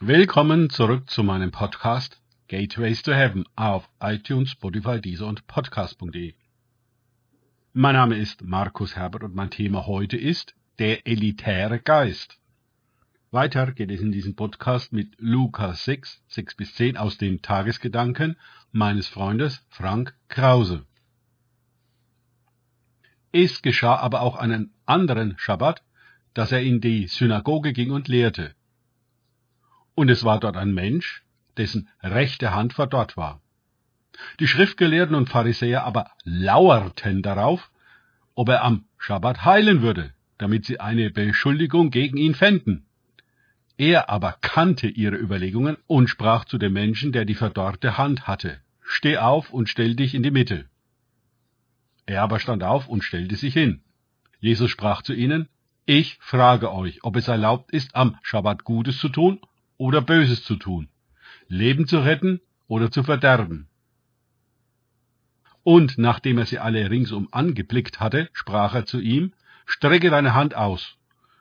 Willkommen zurück zu meinem Podcast Gateways to Heaven auf iTunes, Spotify, Deezer und Podcast.de. Mein Name ist Markus Herbert und mein Thema heute ist der elitäre Geist. Weiter geht es in diesem Podcast mit Lukas 6, 6 bis 10 aus den Tagesgedanken meines Freundes Frank Krause. Es geschah aber auch einen anderen Schabbat, dass er in die Synagoge ging und lehrte. Und es war dort ein Mensch, dessen rechte Hand verdorrt war. Die Schriftgelehrten und Pharisäer aber lauerten darauf, ob er am Schabbat heilen würde, damit sie eine Beschuldigung gegen ihn fänden. Er aber kannte ihre Überlegungen und sprach zu dem Menschen, der die verdorrte Hand hatte, Steh auf und stell dich in die Mitte. Er aber stand auf und stellte sich hin. Jesus sprach zu ihnen, Ich frage euch, ob es erlaubt ist, am Schabbat Gutes zu tun oder Böses zu tun, Leben zu retten oder zu verderben. Und nachdem er sie alle ringsum angeblickt hatte, sprach er zu ihm, Strecke deine Hand aus.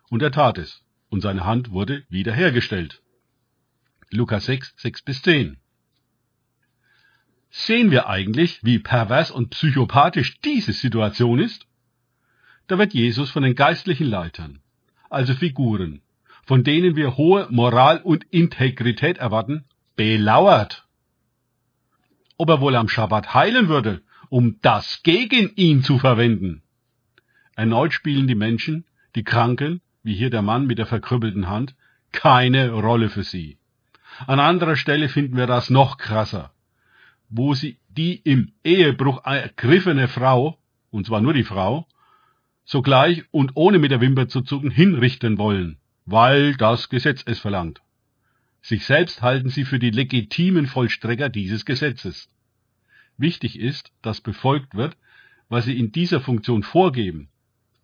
Und er tat es, und seine Hand wurde wiederhergestellt. Lukas 6, 6 bis 10. Sehen wir eigentlich, wie pervers und psychopathisch diese Situation ist? Da wird Jesus von den geistlichen Leitern, also Figuren, von denen wir hohe Moral und Integrität erwarten, belauert. Ob er wohl am Schabbat heilen würde, um das gegen ihn zu verwenden. Erneut spielen die Menschen, die Kranken, wie hier der Mann mit der verkrüppelten Hand, keine Rolle für sie. An anderer Stelle finden wir das noch krasser, wo sie die im Ehebruch ergriffene Frau, und zwar nur die Frau, sogleich und ohne mit der Wimper zu zucken hinrichten wollen weil das Gesetz es verlangt. Sich selbst halten sie für die legitimen Vollstrecker dieses Gesetzes. Wichtig ist, dass befolgt wird, was sie in dieser Funktion vorgeben.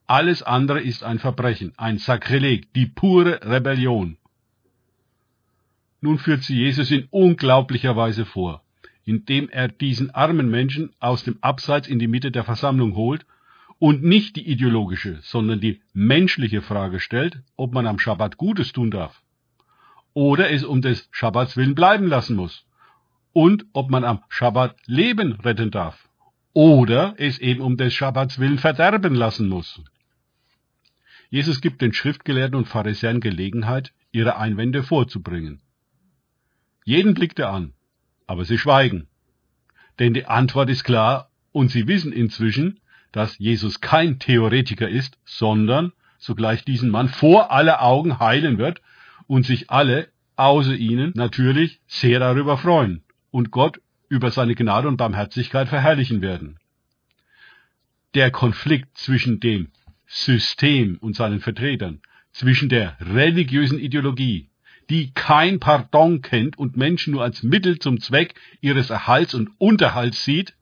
Alles andere ist ein Verbrechen, ein Sakrileg, die pure Rebellion. Nun führt sie Jesus in unglaublicher Weise vor, indem er diesen armen Menschen aus dem Abseits in die Mitte der Versammlung holt und nicht die ideologische, sondern die menschliche Frage stellt, ob man am Schabbat Gutes tun darf oder es um des Schabbats willen bleiben lassen muss und ob man am Schabbat Leben retten darf oder es eben um des Schabbats willen verderben lassen muss. Jesus gibt den Schriftgelehrten und Pharisäern Gelegenheit, ihre Einwände vorzubringen. Jeden blickt er an, aber sie schweigen. Denn die Antwort ist klar und sie wissen inzwischen, dass Jesus kein Theoretiker ist, sondern sogleich diesen Mann vor aller Augen heilen wird und sich alle, außer ihnen natürlich, sehr darüber freuen und Gott über seine Gnade und Barmherzigkeit verherrlichen werden. Der Konflikt zwischen dem System und seinen Vertretern, zwischen der religiösen Ideologie, die kein Pardon kennt und Menschen nur als Mittel zum Zweck ihres Erhalts und Unterhalts sieht,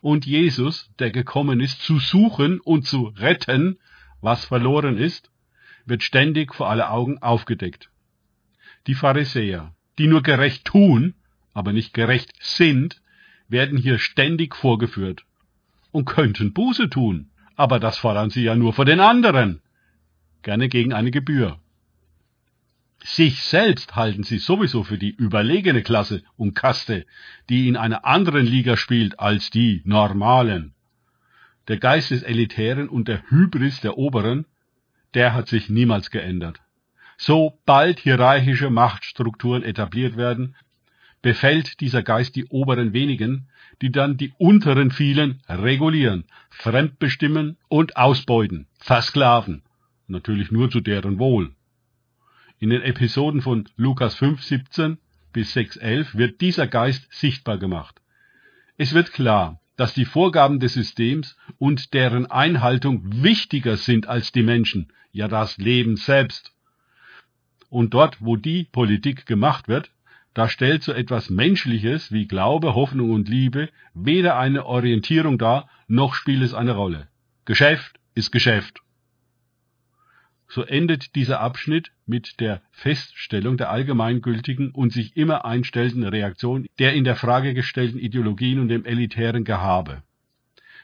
und Jesus, der gekommen ist, zu suchen und zu retten, was verloren ist, wird ständig vor alle Augen aufgedeckt. Die Pharisäer, die nur gerecht tun, aber nicht gerecht sind, werden hier ständig vorgeführt und könnten Buße tun, aber das fordern sie ja nur vor den anderen, gerne gegen eine Gebühr. Sich selbst halten sie sowieso für die überlegene Klasse und Kaste, die in einer anderen Liga spielt als die normalen. Der Geist des Elitären und der Hybris der Oberen, der hat sich niemals geändert. Sobald hierarchische Machtstrukturen etabliert werden, befällt dieser Geist die oberen wenigen, die dann die unteren vielen regulieren, fremdbestimmen und ausbeuten, versklaven, natürlich nur zu deren Wohl. In den Episoden von Lukas 5, 17 bis 6, 11 wird dieser Geist sichtbar gemacht. Es wird klar, dass die Vorgaben des Systems und deren Einhaltung wichtiger sind als die Menschen, ja das Leben selbst. Und dort, wo die Politik gemacht wird, da stellt so etwas Menschliches wie Glaube, Hoffnung und Liebe weder eine Orientierung dar, noch spielt es eine Rolle. Geschäft ist Geschäft so endet dieser Abschnitt mit der Feststellung der allgemeingültigen und sich immer einstellenden Reaktion der in der Frage gestellten Ideologien und dem elitären Gehabe.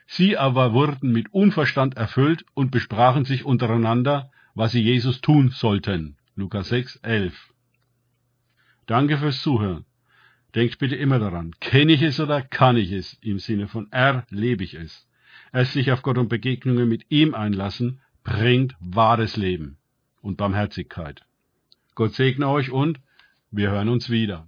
Sie aber wurden mit Unverstand erfüllt und besprachen sich untereinander, was sie Jesus tun sollten. Lukas 6, 11. Danke fürs Zuhören. Denkt bitte immer daran, kenne ich es oder kann ich es? Im Sinne von erlebe ich es. Erst sich auf Gott und Begegnungen mit ihm einlassen bringt wahres Leben und Barmherzigkeit. Gott segne euch und wir hören uns wieder.